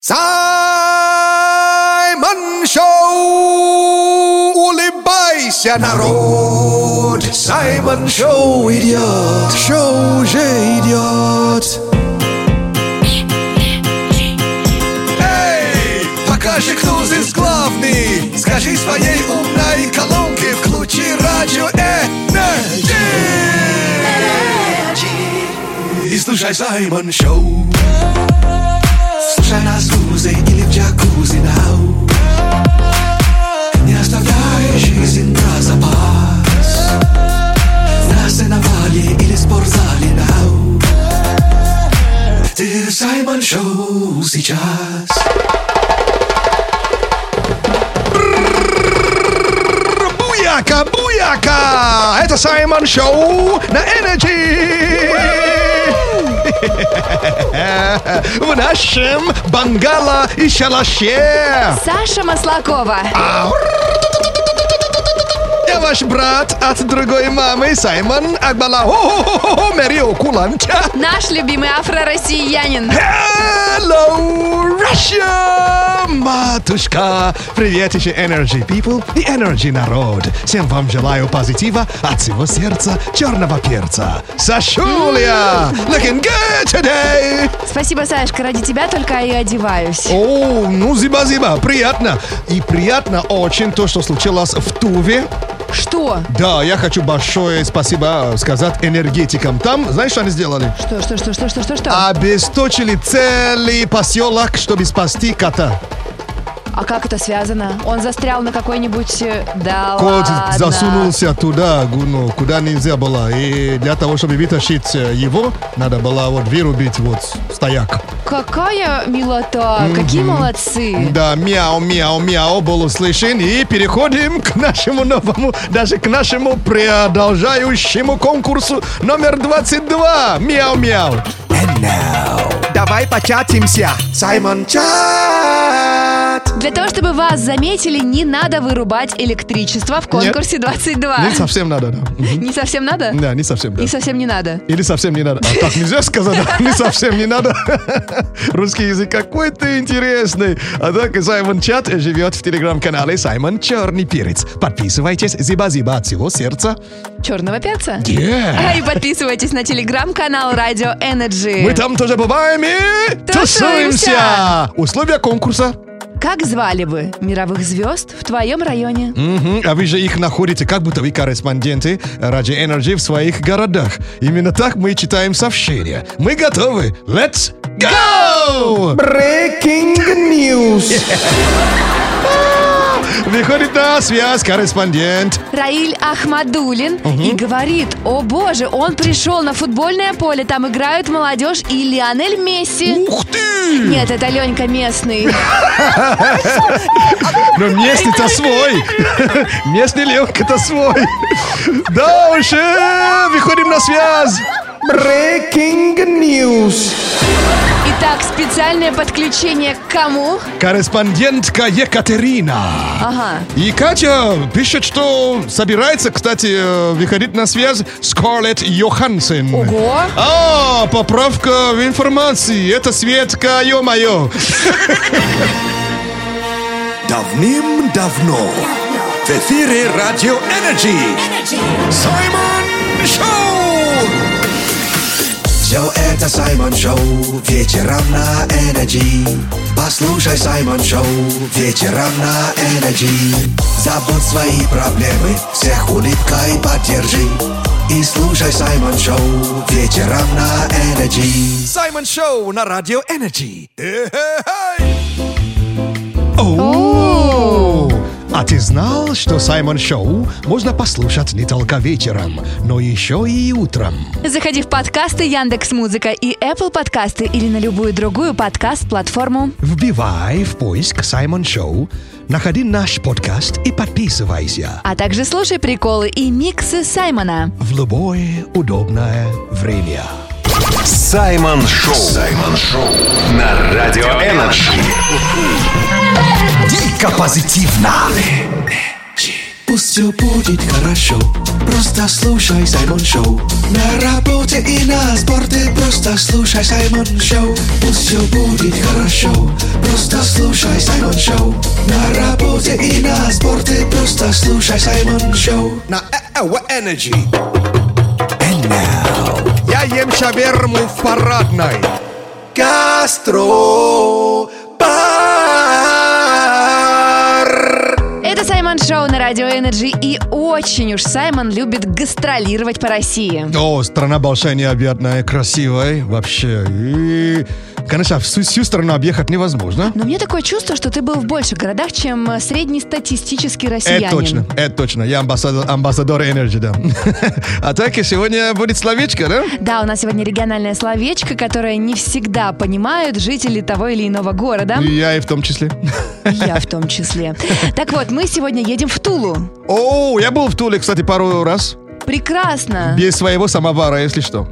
Саймон Шоу! Улыбайся, народ! Саймон Шоу идет! Шоу уже идет! Эй, покажи, кто здесь главный! Скажи своей умной колонке, включи радио Energy! И слушай Саймон Шоу! Слушай нас в узе или в джакузи нау Не оставляй жизнь про запас На сеновале или спортзале нау Ты Саймон Шоу сейчас Буяка, буяка! Это Саймон Шоу на Energy! В нашем бангала и шалаше! Саша Маслакова. Я ваш брат от другой мамы, Саймон Акбала. О-хо-хо-хо, Мэрио Куланча. Наш любимый афро-россиянин. Hello, Russia! Матушка! Привет еще Energy People и Energy народ! Всем вам желаю позитива от всего сердца черного перца. Сашуля! Looking good today! Спасибо, Сашка, ради тебя только и одеваюсь. О, ну зиба-зиба, приятно. И приятно очень то, что случилось в Туве. Что? Да, я хочу большое спасибо сказать энергетикам. Там, знаешь, что они сделали? Что, что, что, что, что, что, что? Обесточили целый поселок, чтобы спасти кота. А как это связано? Он застрял на какой-нибудь... э, Да Кот ладно. засунулся туда, ну, куда нельзя было. И для того, чтобы вытащить э, его, надо было вот вырубить вот стояк. Какая милота! Какие молодцы! Да, мяу, мяу, мяу был услышан. И переходим к нашему новому, даже к нашему продолжающему конкурсу номер 22. Мяу, мяу. And now Давай початимся Саймон Чат Для того, чтобы вас заметили, не надо вырубать электричество в конкурсе 22. Не совсем надо, да. Мгм. Не совсем надо? Да, не совсем, да. И совсем не надо. Или совсем не надо. А так нельзя сказать, да? не совсем не надо. Русский язык какой ты интересный. А так и Саймон Чат живет в телеграм-канале Саймон Черный Перец. Подписывайтесь, зиба-зиба от всего сердца. Черного перца? Yeah. А и подписывайтесь на телеграм-канал Радио Energy. Мы там тоже бываем и Тусуемся. тусуемся. Условия конкурса. Как звали бы мировых звезд в твоем районе? Мгм. А вы же их находите, как будто вы корреспонденты Ради Energy в своих городах. Именно так мы читаем сообщения. Мы готовы. Let's go! Breaking news Выходит на связь корреспондент. Раиль Ахмадулин и говорит, о боже, он пришел на футбольное поле, там играют молодежь и Лионель Месси. Ух ты! Нет, это Ленька местный. Но местный-то свой. Местный Ленка-то свой. Да уж, э, выходим на связь. Breaking news Итак, специальное подключение к кому? Корреспондентка Екатерина. Ага. И Катя пишет, что собирается, кстати, э, выходить на связь Скарлетт Йоханссон. Ого! А, поправка в информации. Это Светка, ё-моё. Давным-давно В эфире Радио Energy Саймон Шоу Все это Саймон Шоу Вечером на Energy Послушай Саймон Шоу Вечером на Energy Забудь свои проблемы Всех улыбкой поддержи и слушай Саймон Шоу вечером на Energy. Саймон Шоу на Радио Энерджи. О! А ты знал, что Саймон Шоу можно послушать не только вечером, но еще и утром? Заходи в подкасты Яндекс Музыка и Apple подкасты или на любую другую подкаст-платформу. Вбивай в поиск Саймон Шоу, находи наш подкаст и подписывайся А также слушай приколы и миксы Саймона. в любое удобное время. Саймон Шоу. Саймон Шоу. На Радио Energy. Дико позитивно. Пусть все будет хорошо Просто слушай Саймон Шоу На работе и на спорте Просто слушай Саймон Шоу Пусть все будет хорошо Просто слушай Саймон Шоу На работе и на спорте Просто слушай Саймон Шоу На Energy. And now Я ем шаверму в парадной. Гастро Это Саймон Шоу на Радио Energy. И очень уж Саймон любит гастролировать по России. О, страна большая, необъятная, красивая вообще. И, конечно, всю, всю страну объехать невозможно. Но мне такое чувство, что ты был в больших городах, чем э, среднестатистический россиянин. Это точно, это точно. Я амбассадор, амбассадор Energy, да. А так и сегодня будет словечко, да? Да, у нас сегодня региональное словечко, которое не всегда понимают жители того или иного города. И Я и в том числе. Я в том числе. Так вот, мы сегодня едем в Тулу. О, я был в Туле, кстати, пару раз. Прекрасно. Без своего самовара, если что.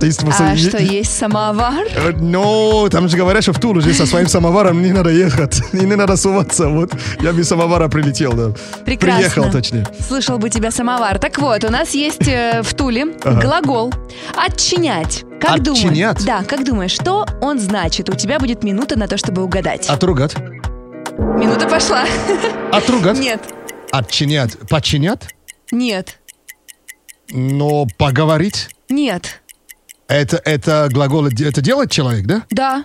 То есть, А что, есть самовар? Э, Ну, там же говорят, что в Тулу же со своим самоваром не надо ехать. И не надо суваться. Вот я без самовара прилетел, да. Прекрасно. Приехал, точнее. Слышал бы тебя самовар. Так вот, у нас есть э, в Туле глагол «отчинять». Как думаешь? Отчинять? Да, как думаешь, что он значит? У тебя будет минута на то, чтобы угадать. Отругать. Минута пошла. Отругать. Нет, Отчинять. Подчинять. нет, Но поговорить. нет. Это, это глагол, это делает человек, да? Да.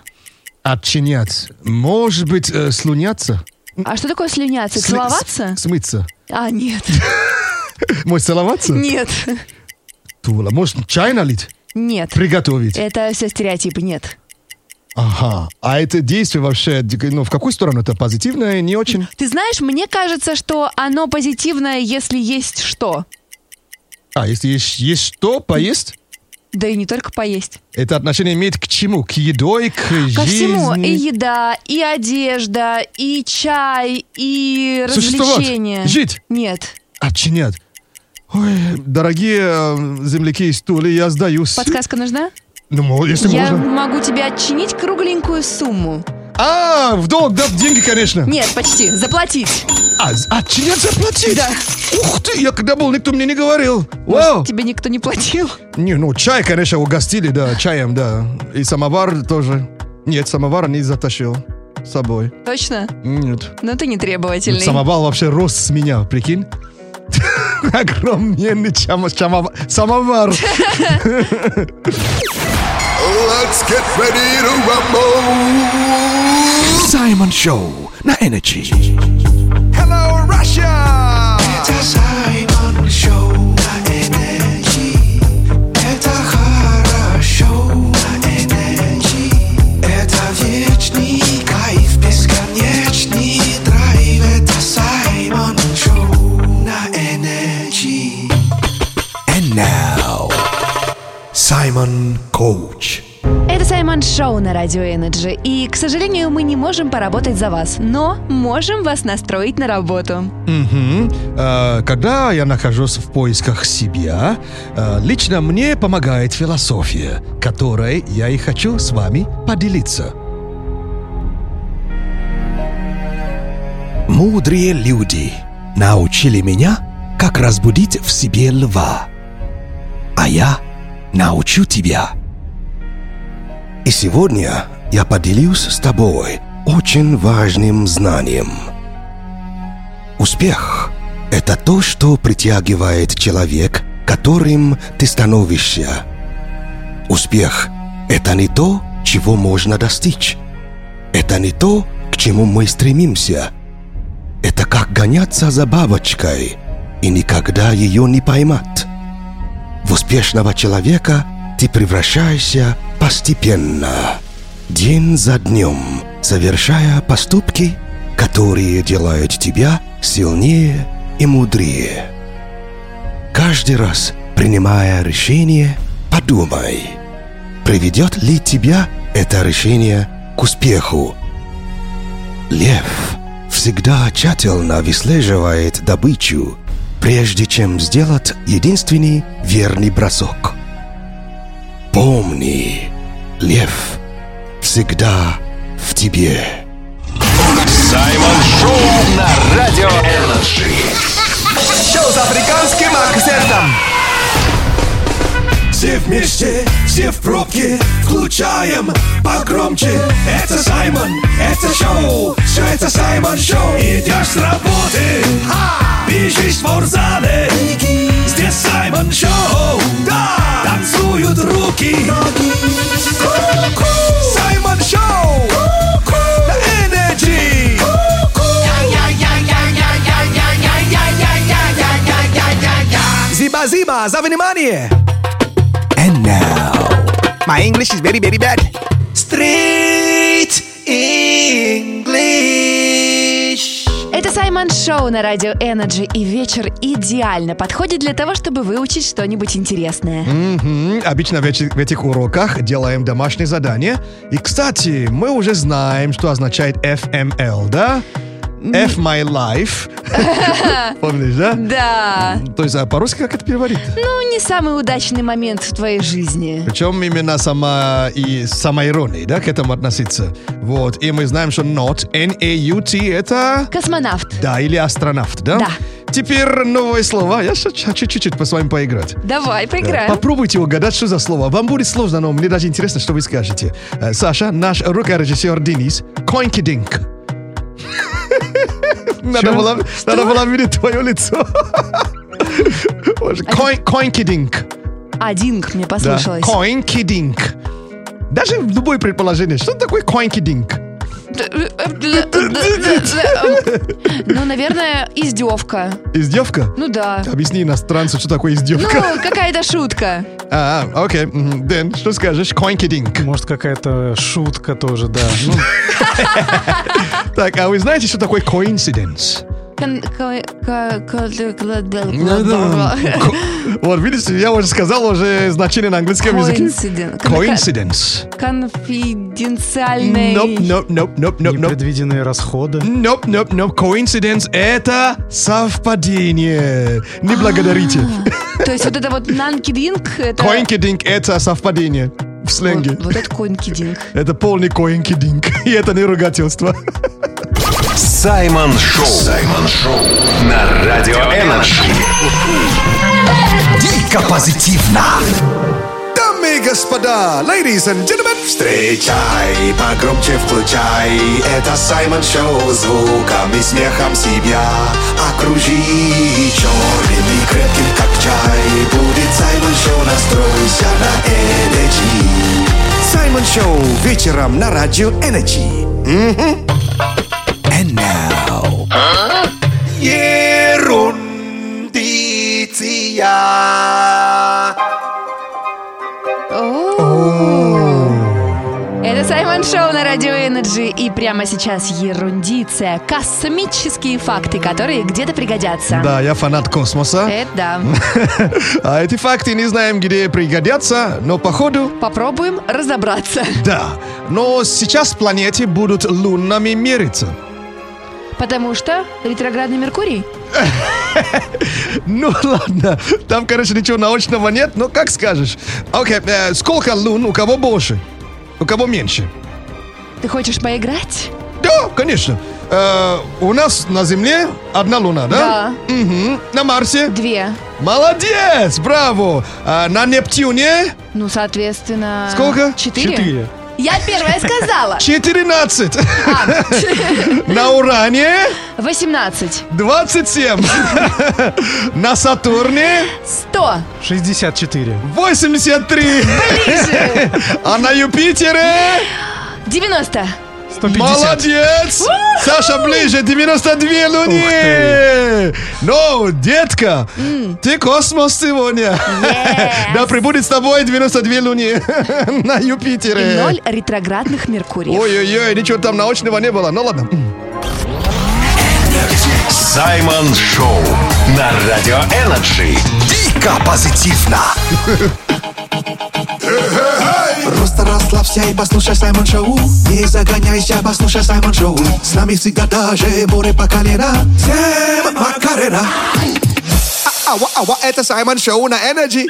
Отчинять. Может быть, э, слюняться? А что такое слюняться? Сли- Целоваться? Смыться. А, нет. Может, целоваться? Нет. Тула. Может, чай налить? Нет. Приготовить? Это все стереотипы, нет. Ага. А это действие вообще, ну, в какую сторону? Это позитивное, не очень? Ты знаешь, мне кажется, что оно позитивное, если есть что. А, если есть, есть что поесть, Да и не только поесть. это отношение имеет к чему? К едой, к жизни? Ко всему. И еда, и одежда, и чай, и развлечения. Жить. Нет. Отчинять. Ой, дорогие э, земляки из Тули, я сдаюсь. Подсказка нужна? Ну, если Я можно. могу тебе отчинить кругленькую сумму. А, в долг, да, деньги, конечно. Нет, почти. Заплатить. А, з- отчинять заплатить? Да. Ух ты, я когда был, никто мне не говорил. Вау. Тебе никто не платил. Не, ну, чай, конечно, угостили, да, чаем, да. И самовар тоже. Нет, самовар не затащил с собой. Точно? Нет. Но ты не требовательный. Самовар вообще рос с меня, прикинь. Огроменный чама- чама- самовар. Let's get ready to rumble Саймон Шоу на Energy. Hello, Russia! Это Саймон Шоу на Саймон Коуч. Это Саймон Шоу на Радио Energy. И, к сожалению, мы не можем поработать за вас, но можем вас настроить на работу. Мгм. Э, Когда я нахожусь в поисках себя, э, лично мне помогает философия, которой я и хочу с вами поделиться. Мудрые люди научили меня, как разбудить в себе льва. А я научу тебя. И сегодня я поделюсь с тобой очень важным знанием. Успех – это то, что притягивает человек, которым ты становишься. Успех – это не то, чего можно достичь. Это не то, к чему мы стремимся. Это как гоняться за бабочкой и никогда ее не поймать. В успешного человека ты превращаешься постепенно, день за днем, совершая поступки, которые делают тебя сильнее и мудрее. Каждый раз, принимая решение, подумай, приведет ли тебя это решение к успеху. Лев всегда тщательно выслеживает добычу, прежде чем сделать единственный верный бросок. Помни, лев всегда в тебе. Саймон Шоу на Радио Energy. Шоу с африканским акцентом. Все вместе, все в пробке, включаем погромче. Это Саймон, это шоу, все это Саймон Шоу. Идешь с работы, бежишь в спортзале. Здесь Саймон Шоу, да, танцуют руки. Ку-ку. Саймон Шоу, на Energy. Зиба-зиба, за внимание! My English is very, very bad. Street English. Это Саймон Шоу на радио Energy, и вечер идеально подходит для того, чтобы выучить что-нибудь интересное. Мгм. Обычно в этих, в этих уроках делаем домашние задания. И, кстати, мы уже знаем, что означает FML, да? F my life. Помнишь, да? Да. То есть, а по-русски как это переводить? Ну, не самый удачный момент в твоей жизни. Причем именно сама и самоирония, да, к этому относиться. Вот. И мы знаем, что not, N-A-U-T, это... Космонавт. Да, или астронавт, да? Да. Теперь новое слово. Я хочу чуть-чуть по с вами поиграть. Давай, поиграем. Попробуйте угадать, что за слово. Вам будет сложно, но мне даже интересно, что вы скажете. Э, Саша, наш рукорежиссер Денис, Койнкидинг. Надо было, надо было видеть твое лицо. Койнкидинг. Один мне Да. послышалось. Койнкидинг. Даже любое предположение. Что такое койнкидинг? Ну, наверное, издевка. Издевка? Ну да. Объясни иностранцу, что такое Ну, издевка. какая-то шутка. А, окей. Дэн, что скажешь? Койнкидинг. Может, какая-то шутка тоже, да. Ну, Так, а вы знаете, что такое coincidence? Вот, видите, я уже сказал уже значение на английском языке. Coincidence. Coincidence. Конфиденциальный. Nope, nope, nope, nope, nope, nope. непредвиденные расходы. Nope, nope, nope. Coincidence — это совпадение. Не благодарите. То есть вот это вот coinkidink, это... Coinkidink — это совпадение в сленге. Вот, вот это coinkidink. Это полный coinkidink. И это не ругательство. Саймон Шоу. Саймон Шоу. На Радио Energy. Дико позитивно. Дамы и господа, ladies and gentlemen, встречай, погромче включай. Это Саймон Шоу, звуком и смехом себя окружи. Черным и крепким, как чай, будет Саймон Шоу, настройся на Energy. Саймон Шоу вечером на радио Energy. And now, Ерундиция. Это Саймон Шоу на Радио Energy. И прямо сейчас ерундиция. Космические факты, которые где-то пригодятся. Да, я фанат космоса. Это да. А эти факты не знаем, где пригодятся, но походу Попробуем разобраться. да. Но сейчас планеты будут лунами мериться. Потому что ретроградный Меркурий. Ну ладно, там, конечно, ничего научного нет, но как скажешь. Окей, э, сколько лун, у кого больше? У кого меньше? Ты хочешь поиграть? Да, конечно. Э, у нас на Земле одна луна, да? Да. Мгм. На Марсе? Две. Молодец, браво. А на Нептуне? Ну, соответственно... Сколько? Четыре. Четыре. Я первая сказала. 14. А, На Уране? 18. 27. На Сатурне? 100. 64. 83. Ближе. А на Юпитере? 90. 150. Молодец! Саша ближе, 92 луни! Ну, детка, ты космос сегодня. Да прибудет с тобой 92 луни на И Юпитере. ноль ретроградных Меркуриев. Ой-ой-ой, ничего там научного не было. Ну ладно. Саймон Шоу. На Радио Energy. дико позитивно. Просто расслабься и послушай Саймон Шоу Не загоняйся, послушай Саймон Шоу С нами всегда даже море по колено Всем Макарена Ава, ава, это Саймон Шоу на Energy.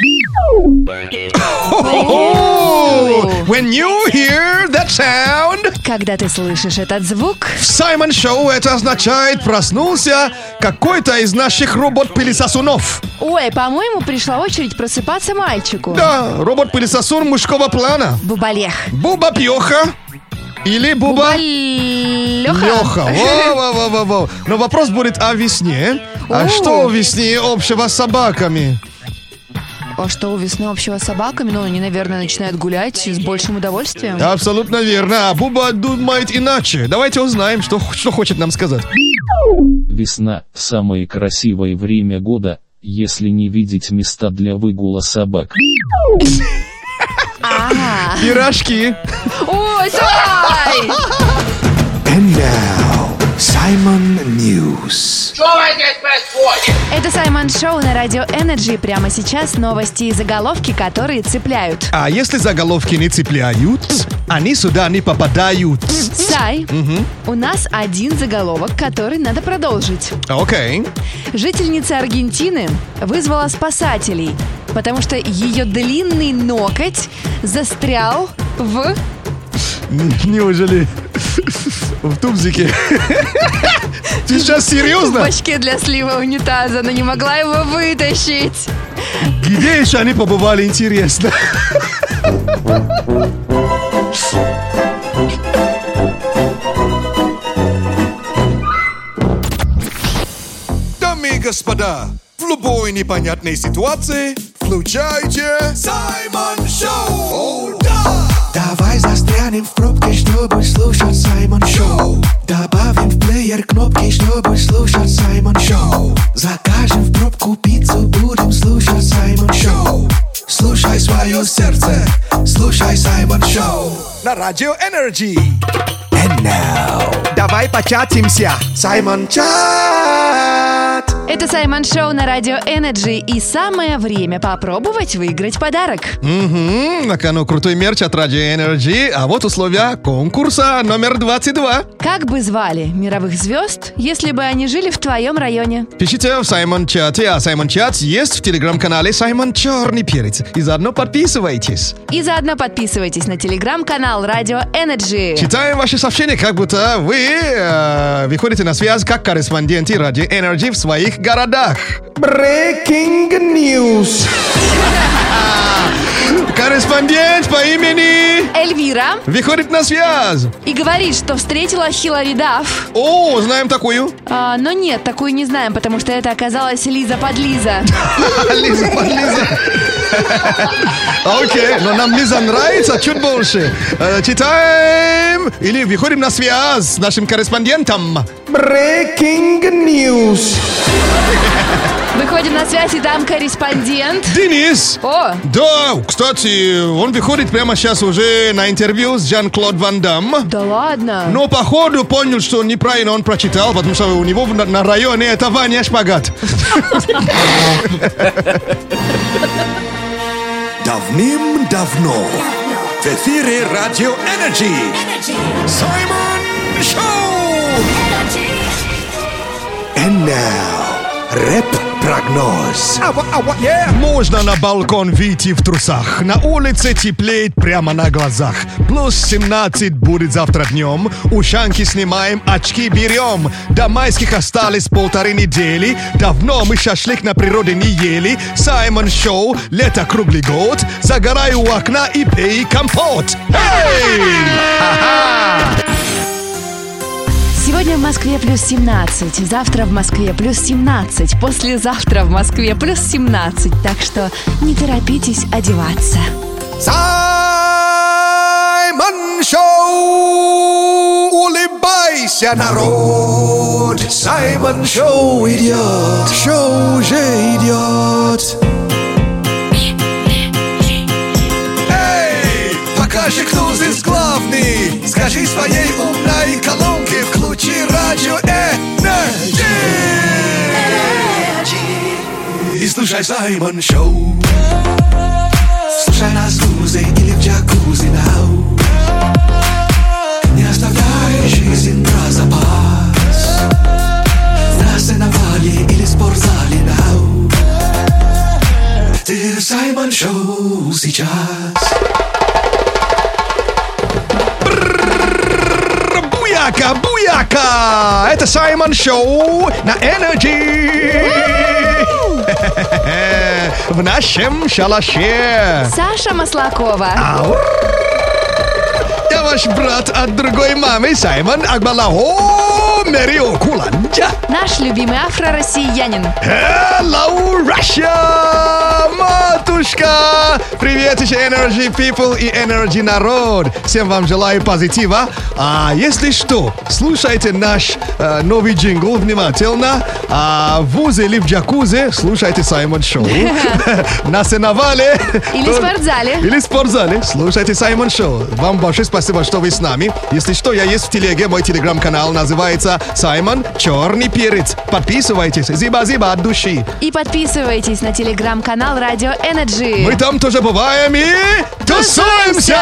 Oh, when you hear that sound, Когда ты слышишь этот звук, в Саймон Шоу это означает проснулся какой-то из наших робот-пылесосунов. ой, по-моему, пришла очередь просыпаться мальчику. Да, робот-пылесосун мужского плана. Бубалех. Буба Пьеха или Буба Леха. Леха. Во-во-во-во-во. Но вопрос будет о весне. А О. что у весне общего с собаками? А что у весны общего с собаками? Ну, они, наверное, начинают гулять с большим удовольствием. Абсолютно верно. А Буба думает иначе. Давайте узнаем, что, что хочет нам сказать. Весна – самое красивое время года, если не видеть места для выгула собак. Пирожки. Ой! And now, Simon News. Это Саймон Шоу на Радио Energy. Прямо сейчас новости и заголовки, которые цепляют. А если заголовки не цепляют, они сюда не попадают. Сай, у нас один заголовок, который надо продолжить. Окей. Жительница Аргентины вызвала спасателей, потому что ее длинный ноготь застрял в... Неужели в тубзике? Ты сейчас в серьезно? бачке для слива унитаза, но не могла его вытащить. Где еще они побывали, интересно? Дамы и господа, в любой непонятной ситуации включайте Саймон Шоу. Давай застрянем в пробке, чтобы слушать Саймон Шоу. Добавим в плеер кнопки, чтобы слушать Саймон Шоу. Закажем в пробку пиццу, будем слушать Саймон Шоу. Слушай свое сердце, слушай Саймон Шоу. На радио Energy. And now, Давай початимся. Саймон Чат. Это Саймон Шоу на Радио Energy, и самое время попробовать выиграть подарок. Мгм, на кону крутой мерч от Radio Energy, а вот условия конкурса номер 22. Как бы звали мировых звезд, если бы они жили в твоем районе? Пишите в Саймон Чате, а Саймон Чат есть в телеграм-канале Саймон Черный Перец. И заодно подписывайтесь. И заодно подписывайтесь на телеграм-канал Радио Energy. Читаем ваши сообщения, как будто вы э, выходите на связь как корреспонденты Radio Energy в своих городах. Breaking news. Корреспондент по имени Эльвира выходит на связь. и говорит, что встретила Хилари Дафф. О, знаем такую. А, но нет, такую не знаем, потому что это оказалась Лиза подлиза. Лиза, под Лиза. Окей, но нам Лиза нравится чуть больше. Э, Читаем или выходим на связь с нашим корреспондентом. Breaking news. Выходим на связь, и там корреспондент. Денис. О, Да, кстати, он выходит прямо сейчас уже на интервью с Жан-Клод Ван Дам. да ладно. Но походу понял, что неправильно он прочитал, потому что у него на, на районе это Ваня Шпагат. Давным-давно в эфире Радио Energy Саймон Шоу! and now, рэп-прогноз. Ава, ава, yeah! Можно на балкон выйти в трусах. На улице теплеет прямо на глазах. Плюс 17 будет завтра днем. Ушанки снимаем, очки берем. До майских осталось полторы недели. Давно мы шашлык на природе не ели. Саймон Шоу, лето круглый год. Загорай у окна и пей компот. Эй! Ха-ха! Сегодня в Москве плюс 17, завтра в Москве плюс 17, послезавтра в Москве плюс 17, так что не торопитесь одеваться. Саймон Шоу! Улыбайся, народ! Саймон Шоу идет! Шоу уже идет! Эй, покажи, кто здесь главный! Скажи своей умной колонке, Ощущать энергию. И слушай Саймон Шоу. Слушай нас в гузе или в джакузи нау Не оставляй жизнь на запас. На сеновале или спортзале нау Ты Саймон Шоу сейчас. Буяка, буяка! Это Саймон Шоу на Energy! В нашем шалаше! Саша Маслакова. Я ваш брат от другой мамы, Саймон Агбалао Мерио Куланджа. Наш любимый афро-россиянин. Hello, Russia! Матушка! Привет еще Energy People и Energy народ! Всем вам желаю позитива. А если что, слушайте наш э, новый джингл внимательно. А в ВУЗе или в джакузе слушайте Саймон Шоу. На сеновале. Или в спортзале. Или в спортзале. Слушайте Саймон Шоу. Вам большое спасибо, что вы с нами. Если что, я есть в телеге. Мой телеграм-канал называется Саймон Черный Перец. Подписывайтесь. Зиба-зиба от души. И подписывайтесь на телеграм-канал Радио Energy. Мы там тоже бываем и тусуемся!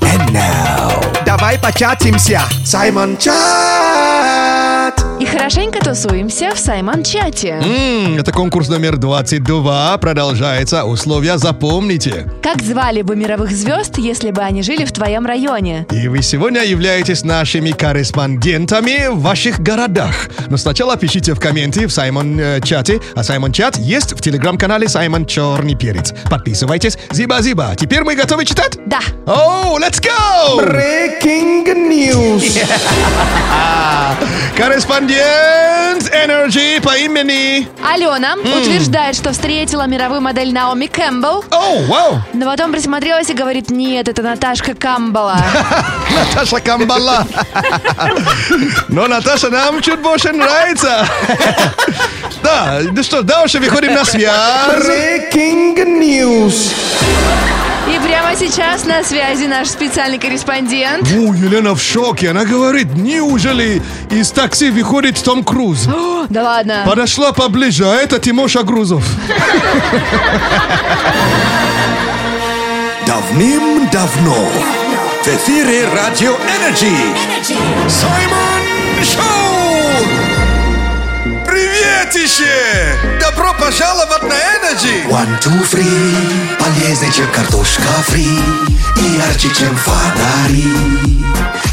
And now, давай початимся. Саймон Чат. Хорошенько тусуемся в Саймон-чате. М, Это конкурс номер 22. Продолжается. Условия запомните. Как звали бы мировых звезд, если бы они жили в твоем районе? И вы сегодня являетесь нашими корреспондентами в ваших городах. Но сначала пишите в комменты в Саймон э, чате. А Саймон чат есть в телеграм-канале Саймон Черный Перец. Подписывайтесь. Зиба-зиба. Теперь мы готовы читать? Да. Оу, let's go! Breaking news. Корреспондент Energy по имени... Алена утверждает, что встретила мировую модель Наоми Кэмпбелл, Оу, вау! но потом присмотрелась и говорит, нет, это Наташка Камбала. Наташа Камбала. Но Наташа нам чуть больше нравится. Да, ну что, дальше выходим на связь. Breaking news. И прямо сейчас на связи наш специальный корреспондент. О, Елена в шоке. Она говорит, неужели из такси выходит Том Круз? О, да ладно. Подошла поближе, а это Тимоша Грузов. Давным-давно в эфире Радио Energy. Саймон Шоу! Приветище! Добро пожаловать на Energy! One, two, three. Полезнее, чем картошка фри. И ярче, чем фонари.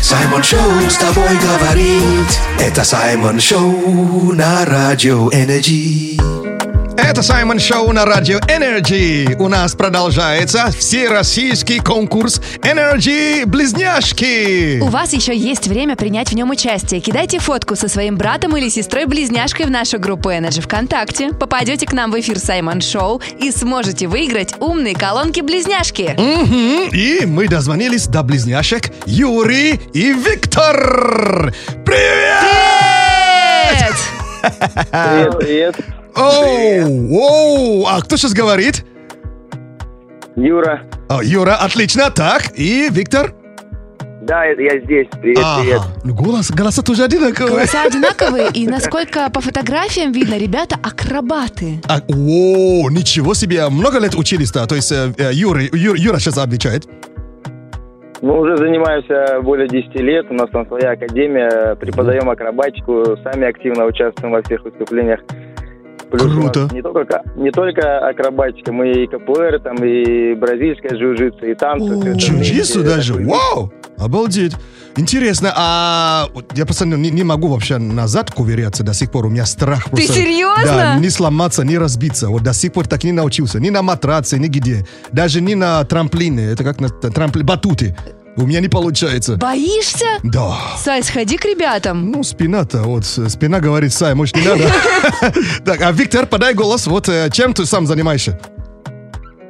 Саймон Шоу с тобой говорит. Это Саймон Шоу на Радио Energy. Это Саймон Шоу на радио Energy. У нас продолжается всероссийский конкурс Energy Близняшки. У вас еще есть время принять в нем участие. Кидайте фотку со своим братом или сестрой-близняшкой в нашу группу Energy ВКонтакте. Попадете к нам в эфир Саймон Шоу и сможете выиграть умные колонки-близняшки. Мгм. И мы дозвонились до близняшек Юрий и Виктор. Привет! Привет, привет. Оу, оу, а кто сейчас говорит? Юра. А, Юра, отлично. Так, и Виктор? Да, я здесь. Привет, привет. Ага. Ну, голос, голоса тоже одинаковые. Голоса одинаковые, и насколько по фотографиям видно, ребята акробаты. А, о, ничего себе. Много лет учились-то? То есть э, э, Юра, Юра, Юра сейчас отвечает. Мы уже занимаемся более 10 лет. У нас там своя академия. Преподаем акробатику. Сами активно участвуем во всех выступлениях. Плюс Круто. Не только, не только акробатика, мы и КПР, там и бразильская джиу-джитсу, и танцы. Джиу-джитсу даже? Такой Вау! Обалдеть. Интересно, а я просто не, не могу вообще назад ковыряться до сих пор. У меня страх просто. серьезно? Да, не сломаться, не разбиться. Вот до сих пор так и не научился. Ни на матраце, нигде. Даже не на трамплине. Это как на трамплине. Батуты. У меня не получается. Боишься? Да. Сай, сходи к ребятам. Ну, спина-то, вот, спина говорит, Сай, может, не надо. Так, а Виктор, подай голос, вот, э, чем ты сам занимаешься?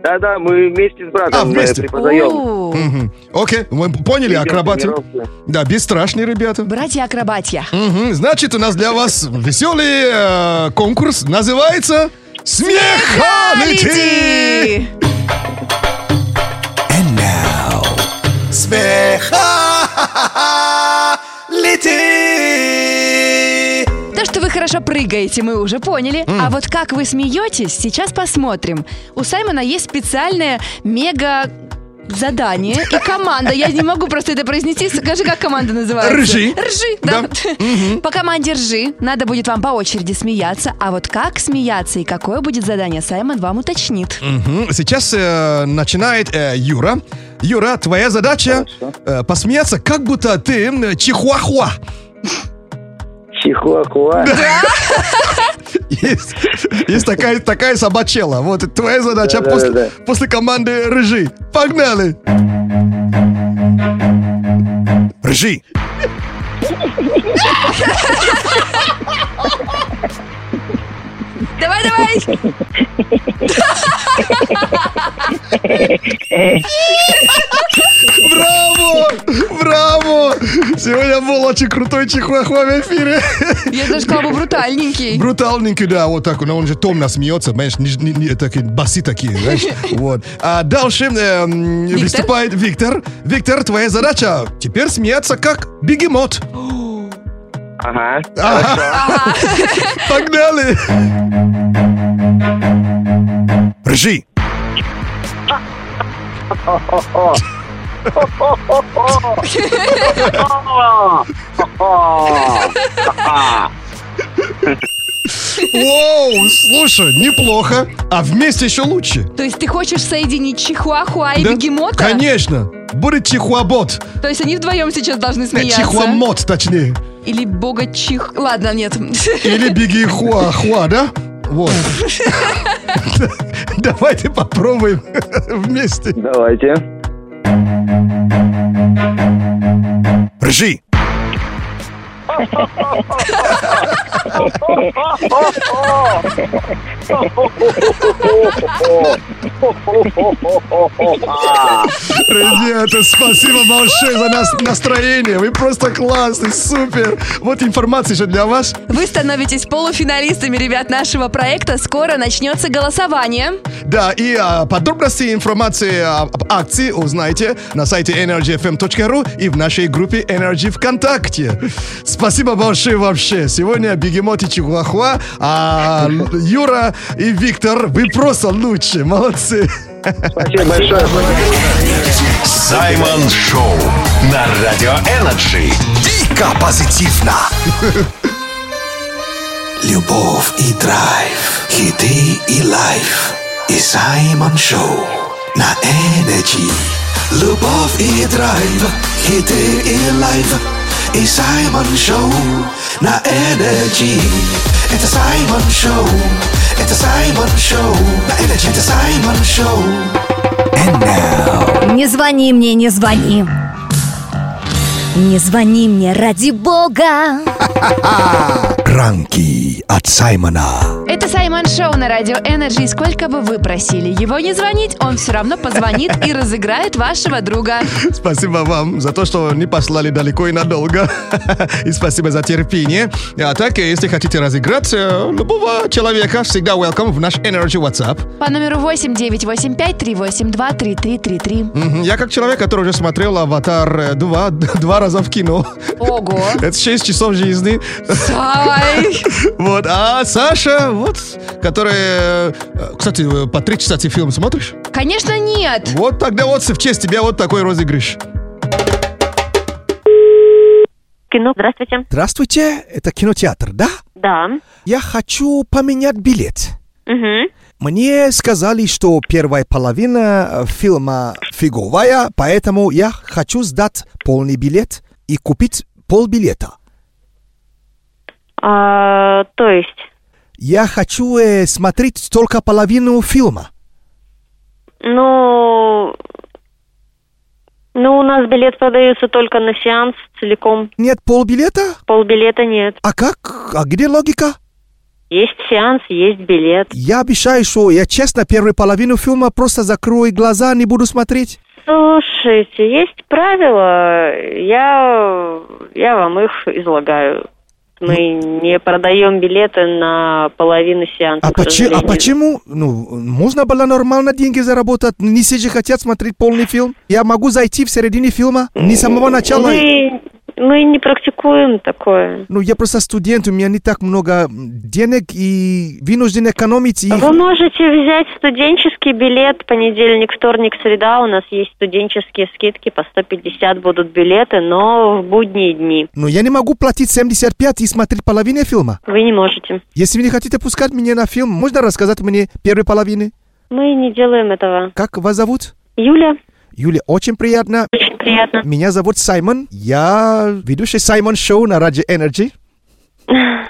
Да-да, мы вместе с братом А, вместе? э, преподаем. О, Мгм. Окей, мы поняли, акробатию. тренировки. Да, бесстрашные ребята. Братья-акробатья. Мгм. Значит, у нас для вас веселый э, конкурс. Называется Смехалити! Лети! And now. Смехалити. То, что вы хорошо прыгаете, мы уже поняли. А вот как вы смеетесь, сейчас посмотрим. У Саймона есть специальная мега задание и команда. Я не могу просто это произнести. Скажи, как команда называется? Ржи. Ржи, да. По команде ржи надо будет вам по очереди смеяться. А вот как смеяться и какое будет задание, Саймон вам уточнит. Мгм. Сейчас э, начинает э, Юра. Юра, твоя задача э, посмеяться, как будто ты м, чихуахуа. Чихуахуа. Есть, есть такая, такая собачела. Вот твоя задача Да-да-да. после, после команды рыжи. Погнали! Рыжи! Давай, давай! Браво! Браво! Сегодня был очень крутой чихуахуа в эфире. Я даже сказала бы брутальненький. Брутальненький, да, вот так, но он же томно смеется, понимаешь, не, не- не- такие басы такие, знаешь, вот. А дальше эм, Виктор? выступает Виктор. Виктор, твоя задача теперь смеяться как бегемот. Ага. Ага. Погнали! Ржи! Воу, слушай, неплохо. А вместе еще лучше. То есть ты хочешь соединить чихуахуа и Да? бегемота? Конечно. Будет чихуабот. То есть они вдвоем сейчас должны Э, смеяться? Чихуамот, точнее. Или бога чих... Ладно, нет. Или беги хуа, хуа, да? Вот. Давайте попробуем вместе. Давайте. Ржи! Ребята, спасибо большое за нас настроение. Вы просто классный, супер. Вот информация еще для вас. Вы становитесь полуфиналистами, ребят, нашего проекта. Скоро начнется голосование. Да, и а, подробности и информации об акции узнаете на сайте energyfm.ru и в нашей группе Energy ВКонтакте. Спасибо большое вообще. Сегодня Бегемот и Чихуахуа, а Юра и Виктор, вы просто лучше. Молодцы. Спасибо большое. Саймон Шоу на Радио Energy. Дико позитивно. Любовь и драйв, хиты и live. И Саймон Шоу на Energy. Любовь и драйв, хиты и live. И Саймон Шоу на Energy. Это Саймон Шоу, это Саймон Шоу на Energy. Это Саймон Шоу. And now. Не звони мне, не звони. Не звони мне ради бога. Пранки от Саймона. Это Саймон Шоу на Радио Energy. Сколько бы вы просили его не звонить, он все равно позвонит и разыграет вашего друга. Спасибо вам за то, что не послали далеко и надолго. И спасибо за терпение. А так, если хотите разыграть э, любого человека, всегда welcome в наш Energy WhatsApp. По номеру 8985-382-3333. Мгм. Я как человек, который уже смотрел «Аватар 2» два раза в кино. Ого! Это 6 часов жизни. Сай! Вот. А Саша, вот, которая... э, Кстати, э, по три часа ты фильм смотришь? Конечно, нет! Вот тогда вот в честь тебя вот такой розыгрыш. Кино, здравствуйте. Здравствуйте, это кинотеатр, да? Да. Я хочу поменять билет. Угу. Мне сказали, что первая половина э, фильма фиговая, поэтому я хочу сдать полный билет и купить полбилета. А, то есть, Я хочу э, смотреть только половину фильма. ну, ну, у нас билет продается только на сеанс целиком. Нет полбилета? Полбилета нет. А как? А где логика? Есть сеанс, есть билет. Я обещаю, что я честно первую половину фильма просто закрою глаза, не буду смотреть. Слушайте, есть правила, я, я вам их излагаю. Мы не продаем билеты на половину сеанса. А, почи- а почему? Ну, можно было нормально деньги заработать. Не все же хотят смотреть полный фильм. Я могу зайти в середине фильма, не с самого начала. Вы, Мы не практикуем такое. Ну, я просто студент, у меня не так много денег и вынужден экономить. И... Вы можете взять студенческий билет понедельник, вторник, среда. У нас есть студенческие скидки по 150 будут билеты, но в будние дни. Но я не могу платить 75 и смотреть половину фильма. Вы не можете. Если вы не хотите пускать меня на фильм, можно рассказать мне первой половины? Мы не делаем этого. Как вас зовут? Юля, Юля, очень приятно. очень приятно. Меня зовут Саймон. Я ведущий Саймон Шоу на Радио Energy.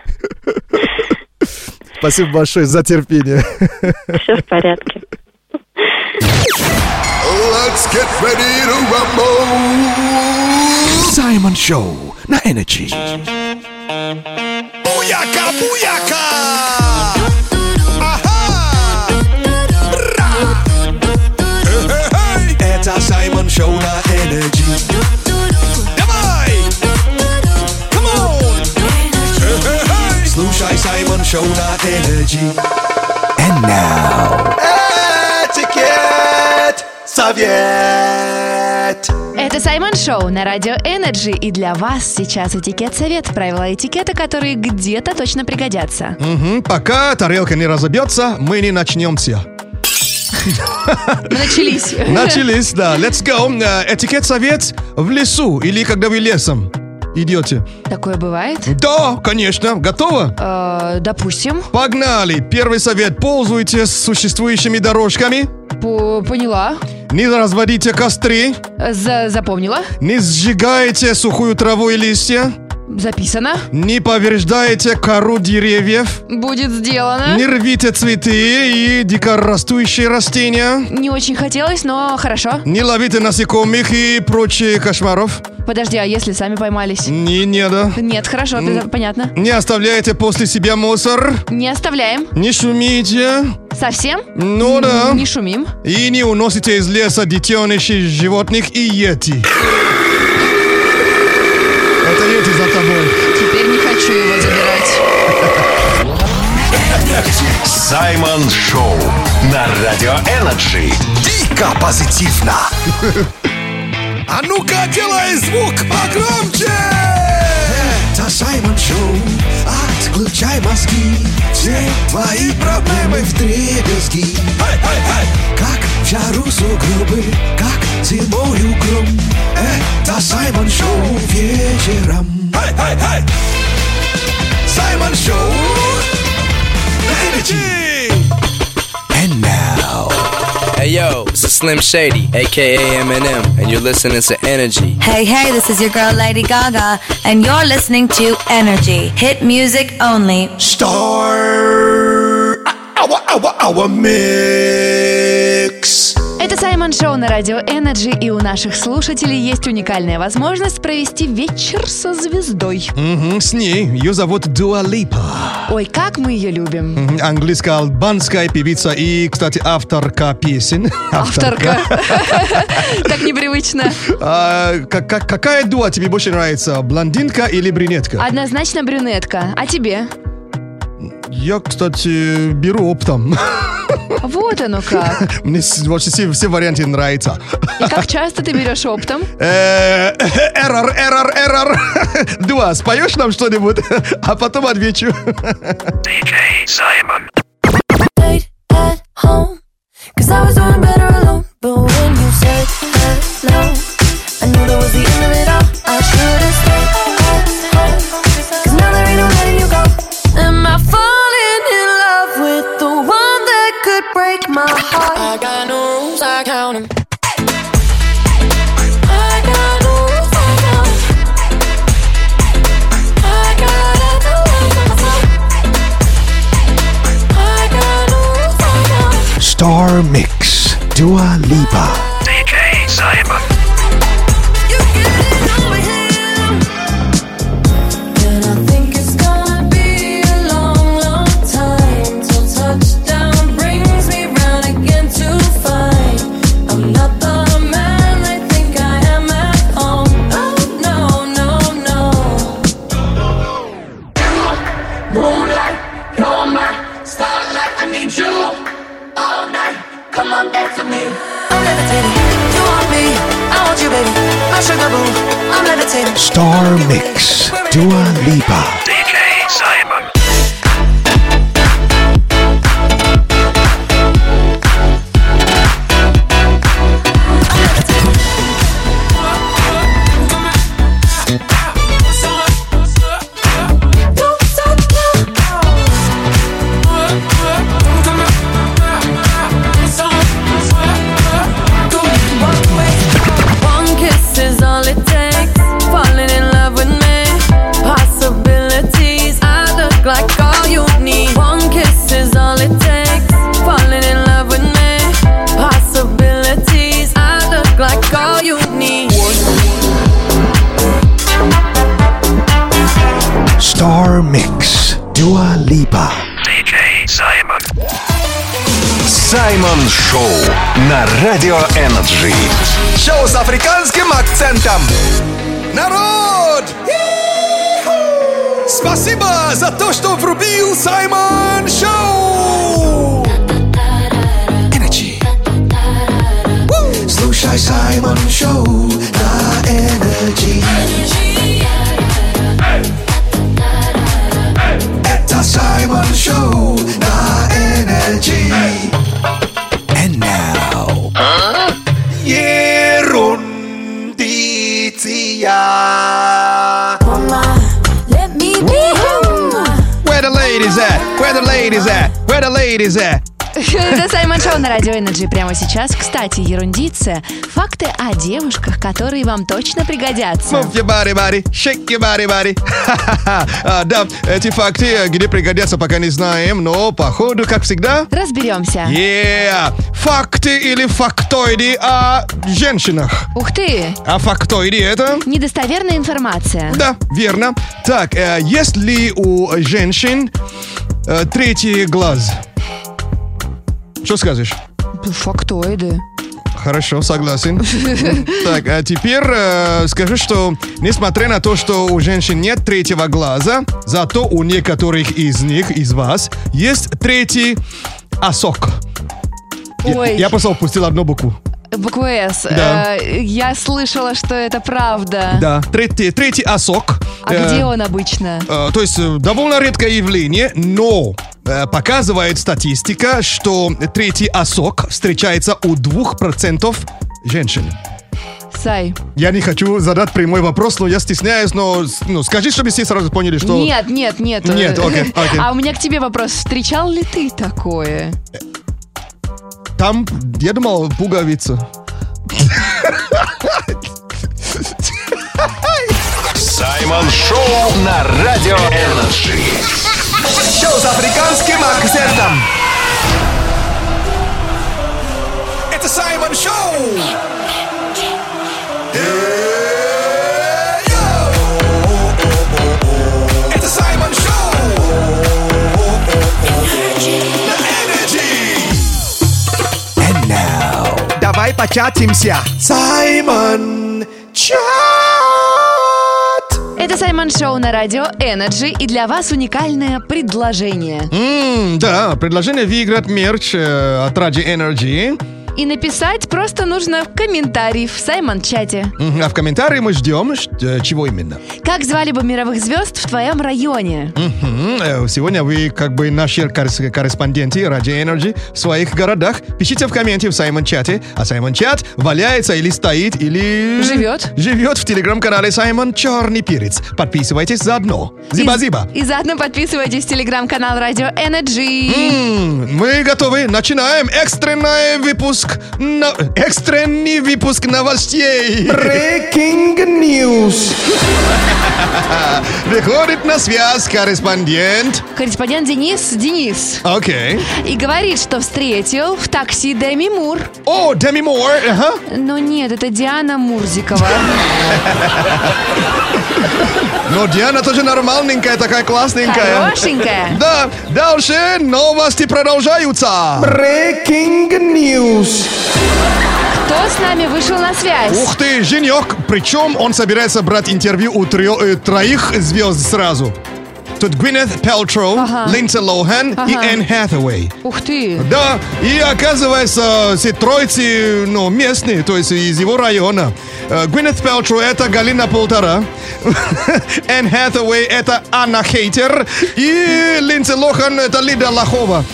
Спасибо большое за терпение. Все в порядке. Let's get ready to rumble. Саймон Шоу на Energy. Буяка, буяка! Ага! Это Саймон Шоу на Energy. Давай! Come on! Слушай Саймон Шоу на Energy. And now... Этикет! Совет! Это Саймон Шоу на Радио Energy, и для вас сейчас этикет-совет, правила этикета, которые где-то точно пригодятся. Мгм, Пока тарелка не разобьется, мы не начнемся. Начались. Начались, да. Let's go. Э, Этикет-совет в лесу или когда вы лесом идете. Такое бывает? Да, конечно. Готово? Э, допустим. Погнали. Первый совет. Пользуйтесь существующими дорожками. По- поняла. Не разводите костры. За- запомнила. Не сжигайте сухую траву и листья. Записано. Не повреждайте кору деревьев. Будет сделано. Не рвите цветы и дикорастущие растения. Не очень хотелось, но хорошо. Не ловите насекомых и прочие кошмаров. Подожди, а если сами поймались? Не, не, да. Нет, хорошо, ты- понятно. Не оставляйте после себя мусор. Не оставляем. Не шумите. Совсем? Ну да. Не шумим. И не уносите из леса детенышей животных и йети. Саймон Шоу на Радио Energy. Дико позитивно! А ну-ка, делай звук погромче! Это Саймон Шоу, отключай мозги Все твои проблемы в дребезги Как в жару сугробы, как зимою гром Это Саймон Шоу вечером Саймон Шоу Energy. And now... Hey yo, this is Slim Shady, aka Eminem, and you're listening to Energy. Hey, hey, this is your girl Lady Gaga, and you're listening to Energy. Hit music only. Star our our our mix. Это Саймон Шоу на Радио Energy, и у наших слушателей есть уникальная возможность провести вечер со звездой. Мгм, с ней. Ее зовут Дуа Липа. Ой, как мы ее любим. Мгм, Английско-албанская певица и, кстати, авторка песен. Авторка. Так непривычно. А, как- как- какая дуа тебе больше нравится? Блондинка или брюнетка? Однозначно брюнетка. А тебе? Я, кстати, беру оптом. Вот оно как. Мне вообще все, все варианты нравятся. И как часто ты берешь оптом? Э, Эррор, эррор, эррор. Дуа, споешь нам что-нибудь? А потом отвечу. Cause I was doing better alone. But when you said hello, I knew that was the end of it all. I should Star Mix. Dua Lipa. Африканским акцентом. Народ! Спасибо за то, что врубил Саймон Шоу! Energy. Слушай Саймон Шоу на Energy. Это Саймон Шоу на ladies at? Where the ladies at? Это Саймон Шоу на Радио Energy прямо сейчас. Кстати, ерундиция. Факты о девушках, которые вам точно пригодятся. Move your body, body, shake your body, body. А, Да, эти факты, э, где пригодятся, пока не знаем, но походу, как всегда, Разберемся. Yeah! Факты или фактоиды о женщинах. Ух ты! А фактоиды это? Недостоверная информация. Да, верно. Так, э, есть ли у женщин третий глаз? Что скажешь? Фактоиды. Хорошо, согласен. Так, а теперь э, скажу, что несмотря на то, что у женщин нет третьего глаза, зато у некоторых из них, из вас, есть третий осок. Я- Ой. Я, просто упустил одну букву. Буква «С». Да. Э, Я слышала, что это правда. Да, третий, третий осок. А Э, где он обычно? Э, То есть э, довольно редкое явление, но э, показывает статистика, что третий осок встречается у 2% женщин. Сай. Я не хочу задать прямой вопрос, но я стесняюсь, но ну, скажи, чтобы все сразу поняли, что... Нет, нет, нет. Нет, окей, окей. А у меня к тебе вопрос. Встречал ли ты такое? Там, я думал, пуговица. Саймон Шоу на Радио Energy. Шоу с африканским акцентом. Это Саймон Шоу. Это Давай початимся. Саймон Чат. Это Саймон Шоу на Радио Energy. И для вас уникальное предложение. М, да, предложение выиграть мерч э, от Радио Energy. И написать просто нужно комментарий в Саймон-чате. Мгм, А в комментарии мы ждем, ш- э, чего именно. Как звали бы мировых звезд в твоем районе? Мгм, э, Сегодня вы как бы наши коррес- корреспонденты Радио Energy в своих городах. Пишите в комменте в Саймон Чате. А Саймон Чат валяется или стоит, или... Живет. Живет в телеграм-канале Саймон Черный Перец. Подписывайтесь заодно. Зиба-зиба. И, и заодно подписывайтесь в телеграм-канал Радио Energy. М, Мы готовы. Начинаем экстренный выпуск. На- Экстренный выпуск новостей. Breaking News. Выходит на связь корреспондент. Корреспондент Денис Денис. Окей. И говорит, что встретил в такси Деми Мур. О, Деми Мур. Ага. Но нет, это Диана Мурзикова. Но Диана тоже нормальненькая, такая классненькая. Хорошенькая. Да, дальше новости продолжаются. Breaking News. Кто с нами вышел на связь? Ух ты, Женек. Причем он собирается брать интервью у тро- э, троих звезд сразу. Тут Gwyneth Paltrow, Ага. Линдси Лохан и Ага. Энн Хэтэуэй. Ух ты! Да, и оказывается, все тройцы, ну, местные, то есть из его района. Э, Gwyneth Paltrow это Галина Полтора, Энн Хэтэуэй это Анна Хейтер, и Линдси Лохан это Лида Лохова.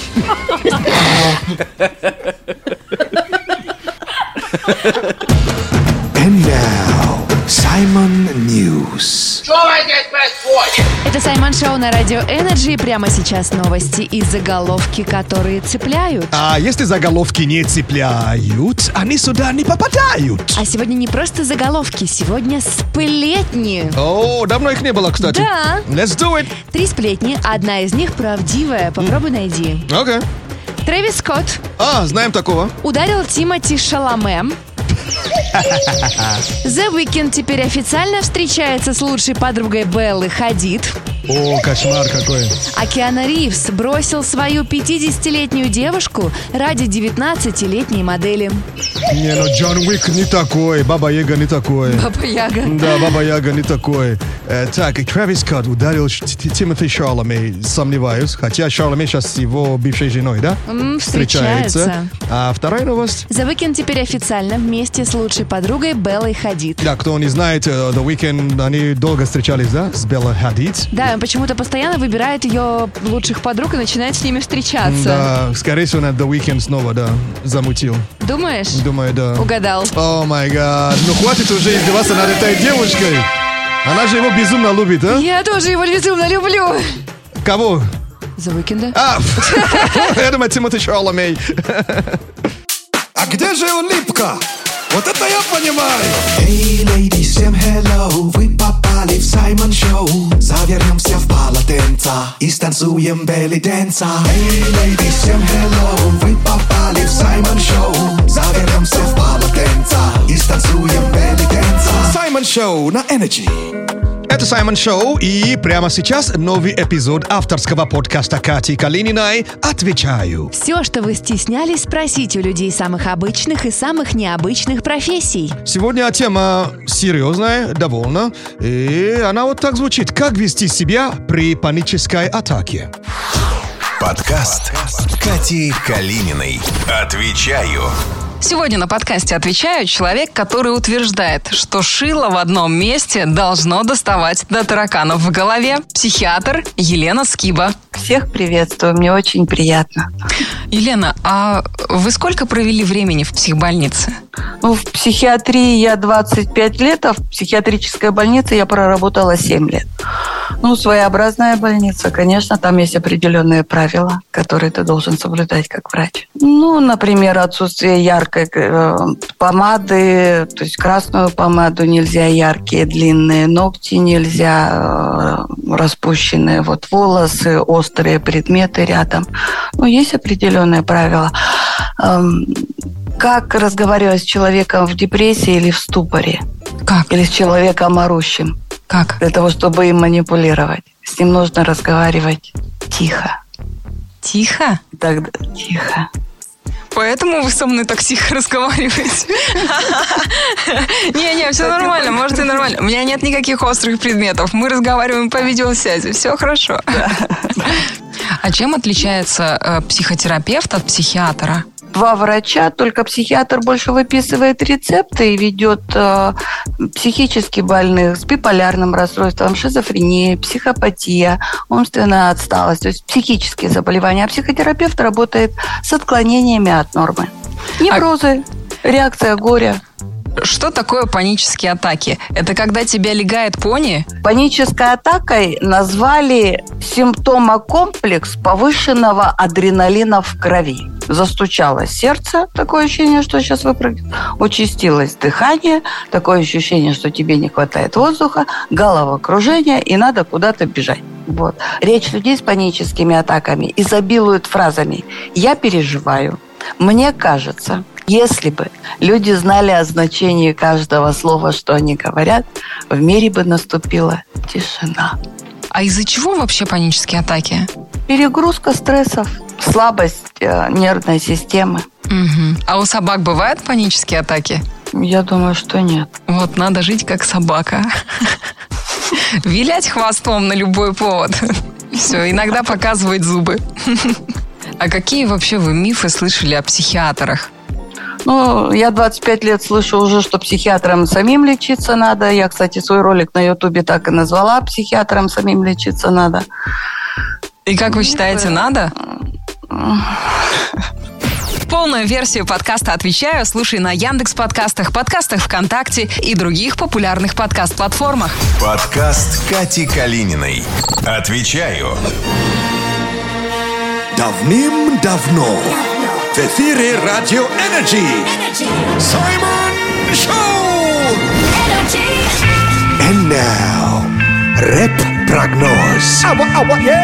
And now, Simon News. Это Саймон Шоу на Радио Energy. И Прямо сейчас новости и заголовки, которые цепляют. А если заголовки не цепляют, они сюда не попадают. А сегодня не просто заголовки, сегодня сплетни. О, давно их не было, кстати. Да. Let's do it. Три сплетни, одна из них правдивая. Попробуй найди. Окей. Трэвис Скотт А, знаем такого. ударил Тимати Шаломе. The Weeknd теперь официально встречается с лучшей подругой Беллы Хадид. О, кошмар какой. А Киана Ривз бросил свою 50-летнюю девушку ради 19-летней модели. Не, ну Джон Уик не такой, Баба Яга не такой. Баба Яга. Да, Баба Яга не такой. Э, так, и Трэвис Скотт ударил Ш- Т- Тимоти Шарломе, сомневаюсь. Хотя Шарломе сейчас с его бывшей женой, да? М, встречается. А вторая новость? The Weeknd теперь официально вместе с лучшей подругой Беллой Хадид. Да, кто не знает, э, The Weeknd, они долго встречались, да, с Белла Хадид. Да, он почему-то постоянно выбирает ее лучших подруг и начинает с ними встречаться. Да, скорее всего, на The Weeknd снова, да, замутил. Думаешь? Думаю, да. Угадал. О май гад, ну хватит уже издеваться над этой девушкой. Она же его безумно любит, а? Я тоже его безумно люблю. Кого? The Weeknd. А, я думаю, Тимоти Шарломей. А где же улыбка? Вот это я понимаю. Эй, леди, всем hello, вы попали в Саймон Шоу. Завернемся в полотенца и станцуем белли дэнса. Эй, леди, всем hello, вы попали в Саймон Шоу. Завернемся в полотенца и станцуем белли дэнса. Саймон Шоу на Energy. Это Саймон Шоу, и прямо сейчас новый эпизод авторского подкаста Кати Калининой «Отвечаю». Все, что вы стеснялись спросить у людей самых обычных и самых необычных профессий. Сегодня тема серьезная, довольно, и она вот так звучит. Как вести себя при панической атаке? Подкаст Кати Калининой. Отвечаю. Сегодня на подкасте отвечаю человек, который утверждает, что шило в одном месте должно доставать до тараканов в голове. Психиатр Елена Скиба. Всех приветствую, мне очень приятно. Елена, а вы сколько провели времени в психбольнице? Ну, в психиатрии я 25 лет, а в психиатрической больнице я проработала 7 лет. Ну, своеобразная больница, конечно, там есть определенные правила, которые ты должен соблюдать как врач. Ну, например, отсутствие яркой э, помады, то есть красную помаду нельзя, яркие длинные ногти нельзя, э, распущенные вот волосы, острые предметы рядом. Ну, есть определенные правила. Эм, как разговаривать с человеком в депрессии или в ступоре? Как? Или с человеком орущим? Как? Для того, чтобы им манипулировать. С ним нужно разговаривать тихо. Тихо? Тогда тихо. Поэтому вы со мной так тихо разговариваете? Не-не, все нормально, может и нормально. У меня нет никаких острых предметов. Мы разговариваем по видеосвязи. Все хорошо. А чем отличается э, психотерапевт от психиатра? Два врача, только психиатр больше выписывает рецепты и ведет э, психически больных с биполярным расстройством, шизофренией, психопатия, умственная отсталость, то есть психические заболевания. А психотерапевт работает с отклонениями от нормы. Неврозы, реакция горя. Что такое панические атаки? Это когда тебя легает пони? Панической атакой назвали симптомокомплекс повышенного адреналина в крови. Застучалось сердце, такое ощущение, что сейчас выпрыгнет. Участилось дыхание, такое ощущение, что тебе не хватает воздуха, головокружение, и надо куда-то бежать. Вот. Речь людей с паническими атаками изобилует фразами «я переживаю», «мне кажется», если бы люди знали о значении каждого слова, что они говорят, в мире бы наступила тишина. А из-за чего вообще панические атаки? Перегрузка стрессов, слабость э, нервной системы. Мгм. А у собак бывают панические атаки? Я думаю, что нет. Вот надо жить как собака. Вилять хвостом на любой повод. Все, иногда показывать зубы. А какие вообще вы мифы слышали о психиатрах? Ну, я 25 лет слышу уже, что психиатрам самим лечиться надо. Я, кстати, свой ролик на Ютубе так и назвала «Психиатрам самим лечиться надо». И как вы считаете, надо? Полную версию подкаста «Отвечаю» слушай на Яндекс подкастах, подкастах ВКонтакте и других популярных подкаст-платформах. Подкаст Кати Калининой. Отвечаю. Давным-давно в эфире Радио Energy Саймон Шоу! And now, рэп-прогноз.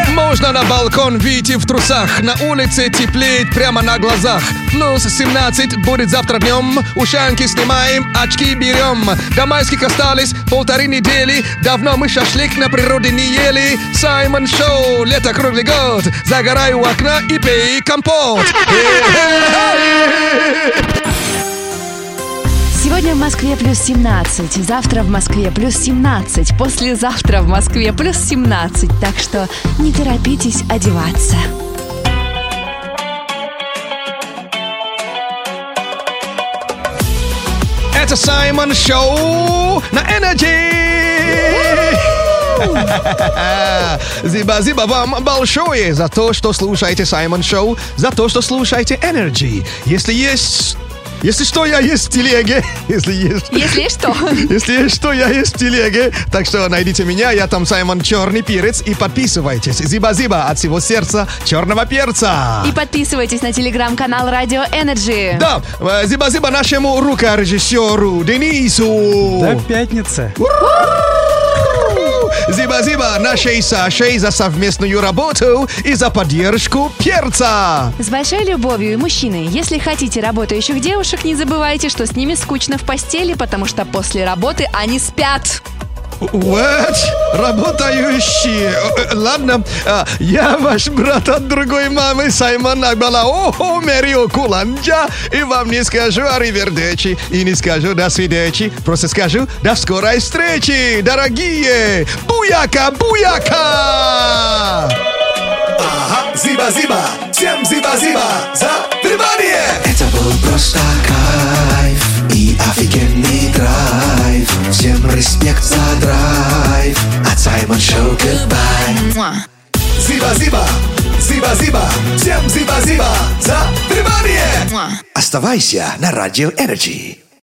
Можно на балкон выйти в трусах На улице теплеет прямо на глазах. Плюс 17 будет завтра днем Ушанки снимаем, очки берем До майских остались полторы недели. Давно мы шашлык на природе не ели. Саймон Шоу, лето круглый год. Загорай у окна и пей компот Сегодня в Москве плюс 17, завтра в Москве плюс 17, послезавтра в Москве плюс 17, так что не торопитесь одеваться. Это Саймон Шоу на Energy! Зиба-зиба вам большое за то, что слушаете Саймон Шоу, за то, что слушаете Energy. Если есть... Если что, я есть в телеге. Если есть... Если что. Если есть что, я есть в телеге. Так что найдите меня, я там Саймон Черный Перец и подписывайтесь. Зиба-зиба от всего сердца черного перца. И подписывайтесь на телеграм-канал Радио Energy. Да, э, зиба-зиба нашему рукорежиссеру Денису. До пятницы. Зиба-зиба нашей Сашей за совместную работу и за поддержку перца. С большой любовью и мужчины, если хотите работающих девушек, не забывайте, что с ними скучно в постели, потому что после работы они спят. What? Работающие. Ладно, а, я ваш брат от другой мамы Саймон Акбала. О, Мэрио Куланджа. И вам не скажу аривердечи. И не скажу до свидечи. Просто скажу до скорой встречи, дорогие. Буяка, буяка! Ага, зиба-зиба, всем зиба-зиба за внимание! Это был просто кайф и офигенный драйв. Всем респект за драйв. От Саймон Шоу goodbye. Зиба-зиба, зиба-зиба, всем зиба-зиба за внимание! Оставайся на Радио Energy.